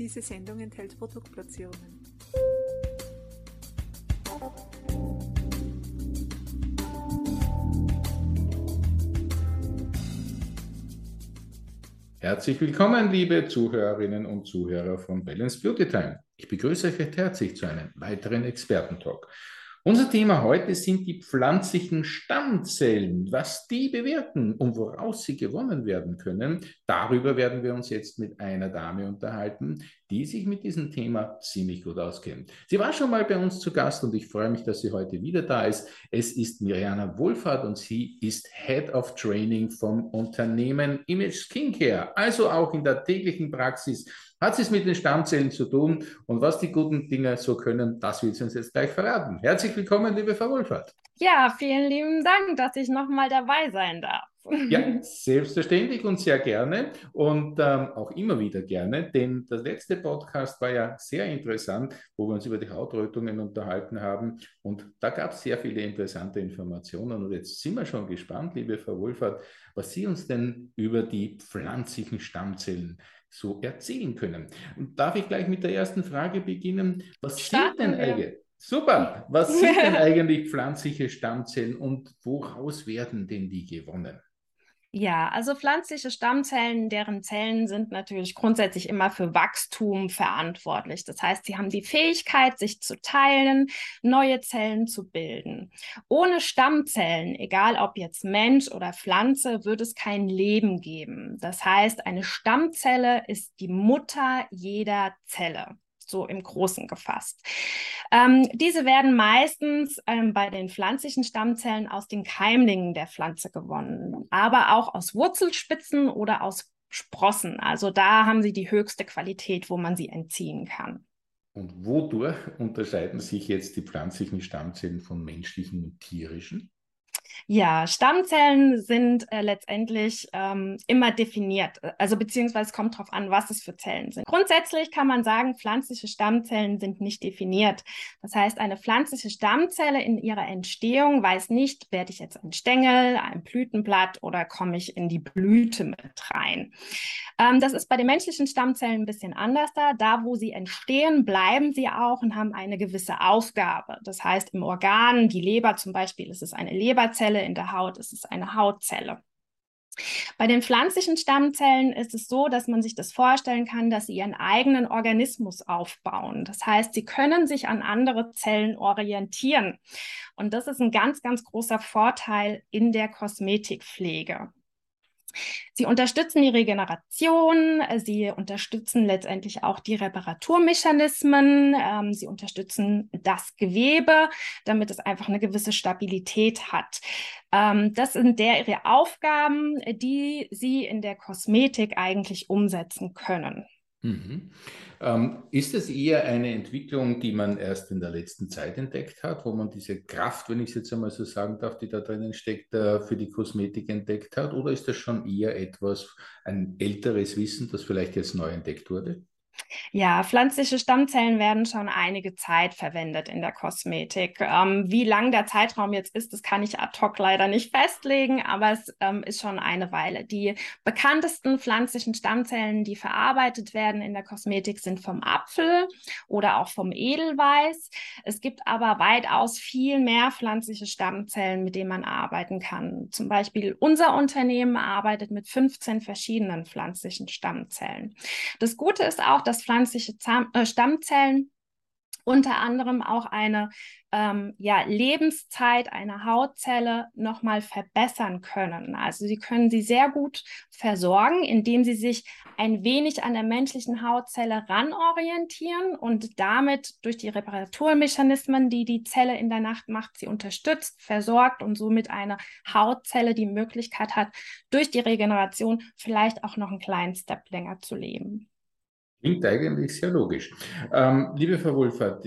Diese Sendung enthält Produktplatzierungen. Herzlich willkommen, liebe Zuhörerinnen und Zuhörer von Balance Beauty Time. Ich begrüße euch recht herzlich zu einem weiteren Expertentalk. Unser Thema heute sind die pflanzlichen Stammzellen, was die bewirken und woraus sie gewonnen werden können. Darüber werden wir uns jetzt mit einer Dame unterhalten, die sich mit diesem Thema ziemlich gut auskennt. Sie war schon mal bei uns zu Gast und ich freue mich, dass sie heute wieder da ist. Es ist Mirjana Wohlfahrt und sie ist Head of Training vom Unternehmen Image Skincare, also auch in der täglichen Praxis hat es mit den Stammzellen zu tun und was die guten Dinge so können, das wird sie uns jetzt gleich verraten. Herzlich willkommen, liebe Frau Wohlfahrt. Ja, vielen lieben Dank, dass ich nochmal dabei sein darf. Ja, selbstverständlich und sehr gerne und ähm, auch immer wieder gerne, denn der letzte Podcast war ja sehr interessant, wo wir uns über die Hautrötungen unterhalten haben und da gab es sehr viele interessante Informationen und jetzt sind wir schon gespannt, liebe Frau Wohlfahrt, was Sie uns denn über die pflanzlichen Stammzellen so erzählen können. Und darf ich gleich mit der ersten Frage beginnen? Was Starten sind denn eigentlich? Super. Was sind denn eigentlich pflanzliche Stammzellen und woraus werden denn die gewonnen? Ja, also pflanzliche Stammzellen, deren Zellen sind natürlich grundsätzlich immer für Wachstum verantwortlich. Das heißt, sie haben die Fähigkeit, sich zu teilen, neue Zellen zu bilden. Ohne Stammzellen, egal ob jetzt Mensch oder Pflanze, wird es kein Leben geben. Das heißt, eine Stammzelle ist die Mutter jeder Zelle so im Großen gefasst. Ähm, diese werden meistens ähm, bei den pflanzlichen Stammzellen aus den Keimlingen der Pflanze gewonnen, aber auch aus Wurzelspitzen oder aus Sprossen. Also da haben sie die höchste Qualität, wo man sie entziehen kann. Und wodurch unterscheiden sich jetzt die pflanzlichen Stammzellen von menschlichen und tierischen? Ja, Stammzellen sind äh, letztendlich ähm, immer definiert, also beziehungsweise kommt darauf an, was es für Zellen sind. Grundsätzlich kann man sagen, pflanzliche Stammzellen sind nicht definiert. Das heißt, eine pflanzliche Stammzelle in ihrer Entstehung weiß nicht, werde ich jetzt ein Stängel, ein Blütenblatt oder komme ich in die Blüte mit rein. Ähm, das ist bei den menschlichen Stammzellen ein bisschen anders da. Da, wo sie entstehen, bleiben sie auch und haben eine gewisse Aufgabe. Das heißt, im Organ, die Leber zum Beispiel, ist es eine Leberzelle, Zelle in der Haut, es ist eine Hautzelle. Bei den pflanzlichen Stammzellen ist es so, dass man sich das vorstellen kann, dass sie ihren eigenen Organismus aufbauen. Das heißt, sie können sich an andere Zellen orientieren. Und das ist ein ganz, ganz großer Vorteil in der Kosmetikpflege. Sie unterstützen die Regeneration, sie unterstützen letztendlich auch die Reparaturmechanismen, ähm, sie unterstützen das Gewebe, damit es einfach eine gewisse Stabilität hat. Ähm, das sind der ihre Aufgaben, die sie in der Kosmetik eigentlich umsetzen können. Mhm. Ähm, ist es eher eine Entwicklung, die man erst in der letzten Zeit entdeckt hat, wo man diese Kraft, wenn ich es jetzt einmal so sagen darf, die da drinnen steckt, äh, für die Kosmetik entdeckt hat? Oder ist das schon eher etwas, ein älteres Wissen, das vielleicht jetzt neu entdeckt wurde? Ja, pflanzliche Stammzellen werden schon einige Zeit verwendet in der Kosmetik. Ähm, wie lang der Zeitraum jetzt ist, das kann ich ad hoc leider nicht festlegen, aber es ähm, ist schon eine Weile. Die bekanntesten pflanzlichen Stammzellen, die verarbeitet werden in der Kosmetik, sind vom Apfel oder auch vom Edelweiß. Es gibt aber weitaus viel mehr pflanzliche Stammzellen, mit denen man arbeiten kann. Zum Beispiel unser Unternehmen arbeitet mit 15 verschiedenen pflanzlichen Stammzellen. Das Gute ist auch, dass pflanzliche Zahn äh, Stammzellen unter anderem auch eine ähm, ja, Lebenszeit einer Hautzelle nochmal verbessern können. Also sie können sie sehr gut versorgen, indem sie sich ein wenig an der menschlichen Hautzelle ranorientieren und damit durch die Reparaturmechanismen, die die Zelle in der Nacht macht, sie unterstützt, versorgt und somit eine Hautzelle die Möglichkeit hat, durch die Regeneration vielleicht auch noch einen kleinen Step länger zu leben. Klingt eigentlich sehr logisch. Ähm, liebe Frau Wohlfahrt,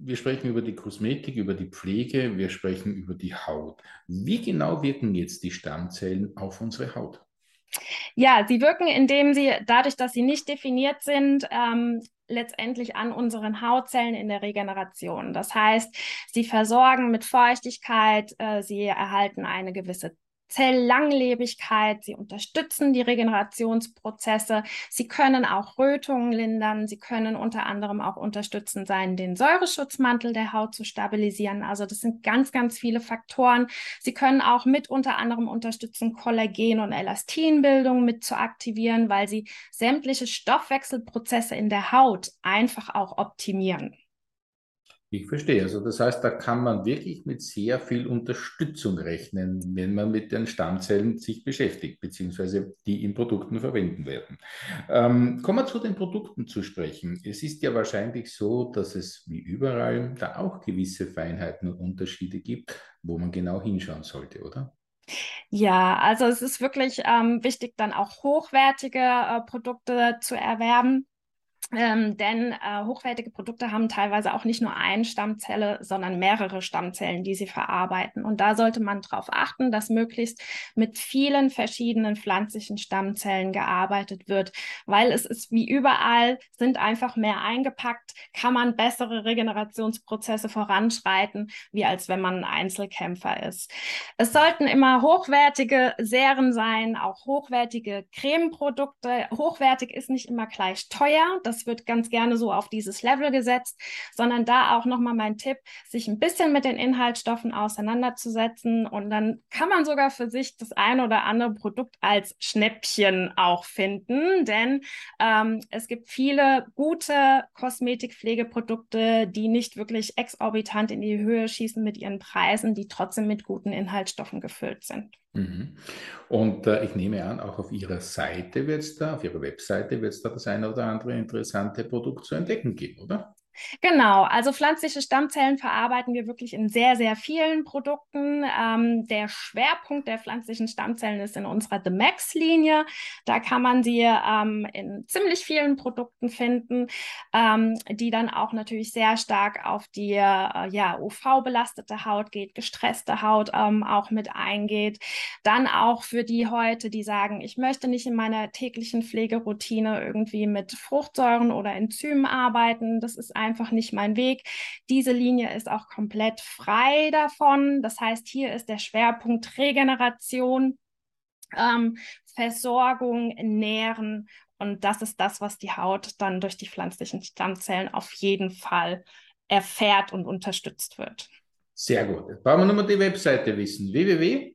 wir sprechen über die Kosmetik, über die Pflege, wir sprechen über die Haut. Wie genau wirken jetzt die Stammzellen auf unsere Haut? Ja, sie wirken, indem sie, dadurch, dass sie nicht definiert sind, ähm, letztendlich an unseren Hautzellen in der Regeneration. Das heißt, sie versorgen mit Feuchtigkeit, äh, sie erhalten eine gewisse Zelllanglebigkeit, sie unterstützen die Regenerationsprozesse, sie können auch Rötungen lindern, sie können unter anderem auch unterstützend sein, den Säureschutzmantel der Haut zu stabilisieren. Also das sind ganz, ganz viele Faktoren. Sie können auch mit unter anderem unterstützen, Kollagen- und Elastinbildung mit zu aktivieren, weil sie sämtliche Stoffwechselprozesse in der Haut einfach auch optimieren. Ich verstehe. Also das heißt, da kann man wirklich mit sehr viel Unterstützung rechnen, wenn man mit den Stammzellen sich beschäftigt, beziehungsweise die in Produkten verwenden werden. Ähm, kommen wir zu den Produkten zu sprechen. Es ist ja wahrscheinlich so, dass es wie überall da auch gewisse Feinheiten und Unterschiede gibt, wo man genau hinschauen sollte, oder? Ja, also es ist wirklich ähm, wichtig, dann auch hochwertige äh, Produkte zu erwerben. Ähm, denn äh, hochwertige Produkte haben teilweise auch nicht nur eine Stammzelle, sondern mehrere Stammzellen, die sie verarbeiten. Und da sollte man darauf achten, dass möglichst mit vielen verschiedenen pflanzlichen Stammzellen gearbeitet wird, weil es ist wie überall, sind einfach mehr eingepackt, kann man bessere Regenerationsprozesse voranschreiten, wie als wenn man ein Einzelkämpfer ist. Es sollten immer hochwertige Serien sein, auch hochwertige Cremeprodukte. Hochwertig ist nicht immer gleich teuer. Das das wird ganz gerne so auf dieses Level gesetzt, sondern da auch nochmal mein Tipp, sich ein bisschen mit den Inhaltsstoffen auseinanderzusetzen und dann kann man sogar für sich das eine oder andere Produkt als Schnäppchen auch finden, denn ähm, es gibt viele gute Kosmetikpflegeprodukte, die nicht wirklich exorbitant in die Höhe schießen mit ihren Preisen, die trotzdem mit guten Inhaltsstoffen gefüllt sind. Mhm. Und äh, ich nehme an, auch auf Ihrer Seite wird es da, auf Ihrer Webseite wird es da das eine oder andere interessante Produkt zu entdecken geben, oder? Genau, also pflanzliche Stammzellen verarbeiten wir wirklich in sehr, sehr vielen Produkten. Ähm, der Schwerpunkt der pflanzlichen Stammzellen ist in unserer The Max-Linie. Da kann man sie ähm, in ziemlich vielen Produkten finden, ähm, die dann auch natürlich sehr stark auf die äh, ja, UV-belastete Haut geht, gestresste Haut ähm, auch mit eingeht. Dann auch für die heute, die sagen, ich möchte nicht in meiner täglichen Pflegeroutine irgendwie mit Fruchtsäuren oder Enzymen arbeiten. Das ist einfach nicht mein Weg. Diese Linie ist auch komplett frei davon. Das heißt, hier ist der Schwerpunkt Regeneration, ähm, Versorgung, Nähren. Und das ist das, was die Haut dann durch die pflanzlichen Stammzellen auf jeden Fall erfährt und unterstützt wird. Sehr gut. Jetzt brauchen wir nochmal die Webseite wissen. www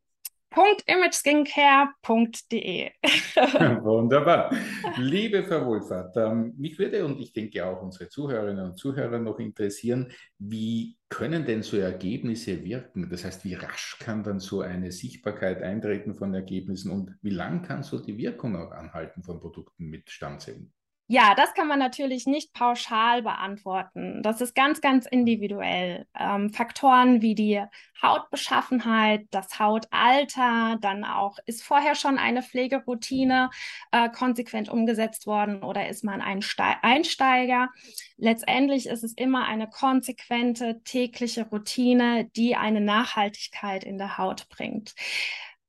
www.imageskincare.de. Wunderbar. Liebe Frau Wohlfahrt, ähm, mich würde und ich denke auch unsere Zuhörerinnen und Zuhörer noch interessieren, wie können denn so Ergebnisse wirken? Das heißt, wie rasch kann dann so eine Sichtbarkeit eintreten von Ergebnissen und wie lang kann so die Wirkung auch anhalten von Produkten mit Stammzellen? Ja, das kann man natürlich nicht pauschal beantworten. Das ist ganz, ganz individuell. Ähm, Faktoren wie die Hautbeschaffenheit, das Hautalter, dann auch, ist vorher schon eine Pflegeroutine äh, konsequent umgesetzt worden oder ist man ein Ste Einsteiger? Letztendlich ist es immer eine konsequente tägliche Routine, die eine Nachhaltigkeit in der Haut bringt.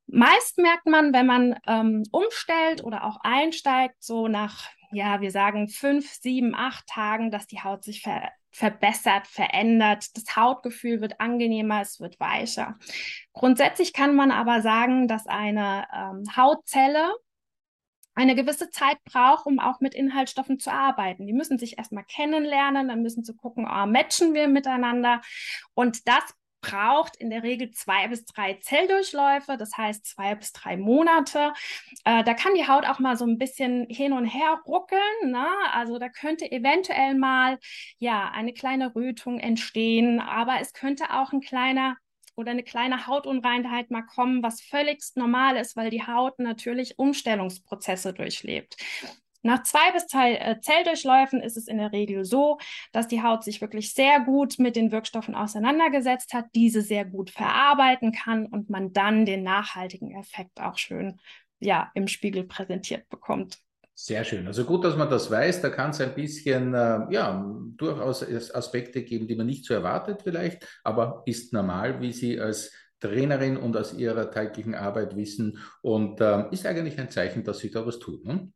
Meist merkt man, wenn man ähm, umstellt oder auch einsteigt, so nach ja, wir sagen fünf, sieben, acht Tagen, dass die Haut sich ver verbessert, verändert. Das Hautgefühl wird angenehmer, es wird weicher. Grundsätzlich kann man aber sagen, dass eine ähm, Hautzelle eine gewisse Zeit braucht, um auch mit Inhaltsstoffen zu arbeiten. Die müssen sich erstmal kennenlernen, dann müssen sie gucken, oh, matchen wir miteinander. Und das braucht in der Regel zwei bis drei Zelldurchläufe, das heißt zwei bis drei Monate. Äh, da kann die Haut auch mal so ein bisschen hin und her ruckeln. Ne? Also da könnte eventuell mal ja eine kleine Rötung entstehen, aber es könnte auch ein kleiner oder eine kleine Hautunreinheit mal kommen, was völlig normal ist, weil die Haut natürlich Umstellungsprozesse durchlebt. Nach zwei bis drei äh, Zelldurchläufen ist es in der Regel so, dass die Haut sich wirklich sehr gut mit den Wirkstoffen auseinandergesetzt hat, diese sehr gut verarbeiten kann und man dann den nachhaltigen Effekt auch schön ja, im Spiegel präsentiert bekommt. Sehr schön. Also gut, dass man das weiß. Da kann es ein bisschen, äh, ja, durchaus Aspekte geben, die man nicht so erwartet vielleicht, aber ist normal, wie Sie als Trainerin und aus Ihrer täglichen Arbeit wissen und äh, ist eigentlich ein Zeichen, dass sich da was tut. Ne?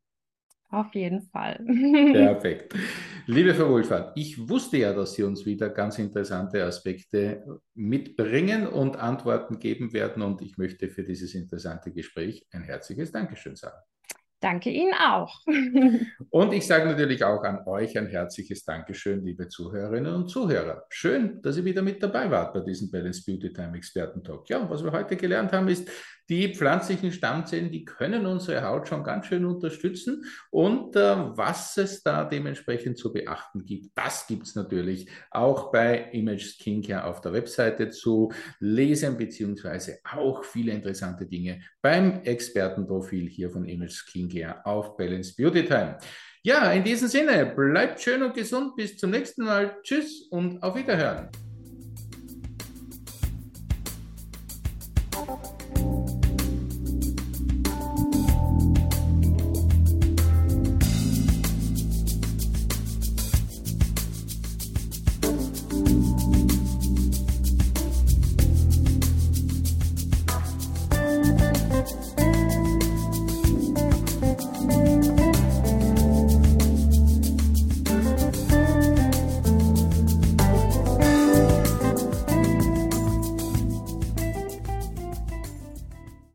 Auf jeden Fall. Perfekt. Liebe Frau Wohlfahrt, ich wusste ja, dass Sie uns wieder ganz interessante Aspekte mitbringen und Antworten geben werden und ich möchte für dieses interessante Gespräch ein herzliches Dankeschön sagen. Danke Ihnen auch. und ich sage natürlich auch an euch ein herzliches Dankeschön, liebe Zuhörerinnen und Zuhörer. Schön, dass ihr wieder mit dabei wart bei diesem Balance Beauty Time Experten Talk. Ja, was wir heute gelernt haben, ist, die pflanzlichen Stammzellen, die können unsere Haut schon ganz schön unterstützen. Und äh, was es da dementsprechend zu beachten gibt, das gibt es natürlich auch bei Image Skincare auf der Webseite zu lesen, beziehungsweise auch viele interessante Dinge beim Expertenprofil hier von Image Skincare auf Balance Beauty Time. Ja, in diesem Sinne, bleibt schön und gesund. Bis zum nächsten Mal. Tschüss und auf Wiederhören.